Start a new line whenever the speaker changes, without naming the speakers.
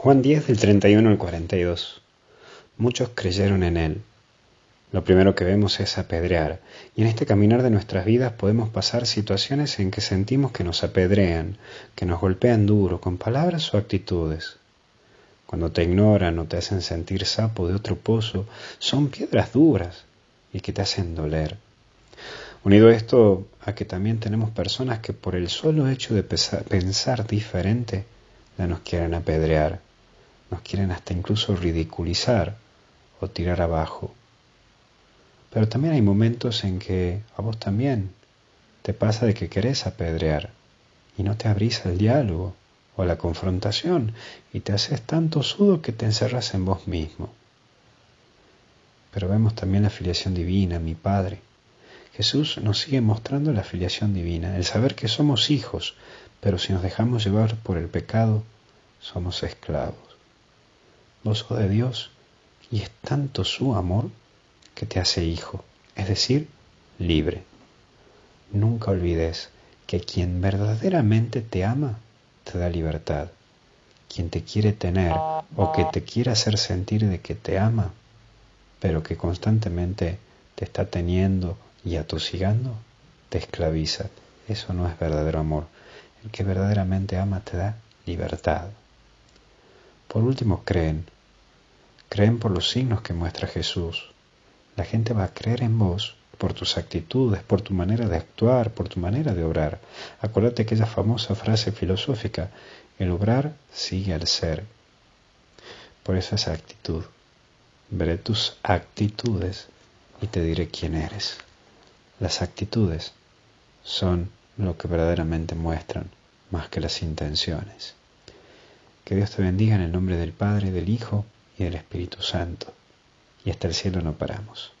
Juan 10 del 31 al 42. Muchos creyeron en Él. Lo primero que vemos es apedrear, y en este caminar de nuestras vidas podemos pasar situaciones en que sentimos que nos apedrean, que nos golpean duro, con palabras o actitudes. Cuando te ignoran o te hacen sentir sapo de otro pozo, son piedras duras y que te hacen doler. Unido esto a que también tenemos personas que por el solo hecho de pensar diferente, ya nos quieren apedrear nos quieren hasta incluso ridiculizar o tirar abajo. Pero también hay momentos en que a vos también te pasa de que querés apedrear y no te abrís al diálogo o a la confrontación y te haces tanto sudo que te encerras en vos mismo. Pero vemos también la filiación divina, mi Padre. Jesús nos sigue mostrando la filiación divina, el saber que somos hijos, pero si nos dejamos llevar por el pecado, somos esclavos de Dios y es tanto su amor que te hace hijo, es decir, libre. Nunca olvides que quien verdaderamente te ama te da libertad. Quien te quiere tener o que te quiere hacer sentir de que te ama, pero que constantemente te está teniendo y atosigando, te esclaviza. Eso no es verdadero amor. El que verdaderamente ama te da libertad. Por último, creen Creen por los signos que muestra Jesús. La gente va a creer en vos por tus actitudes, por tu manera de actuar, por tu manera de obrar. Acuérdate aquella famosa frase filosófica, el obrar sigue al ser. Por eso esa actitud. Veré tus actitudes y te diré quién eres. Las actitudes son lo que verdaderamente muestran más que las intenciones. Que Dios te bendiga en el nombre del Padre, del Hijo y del Espíritu Santo, y hasta el cielo no paramos.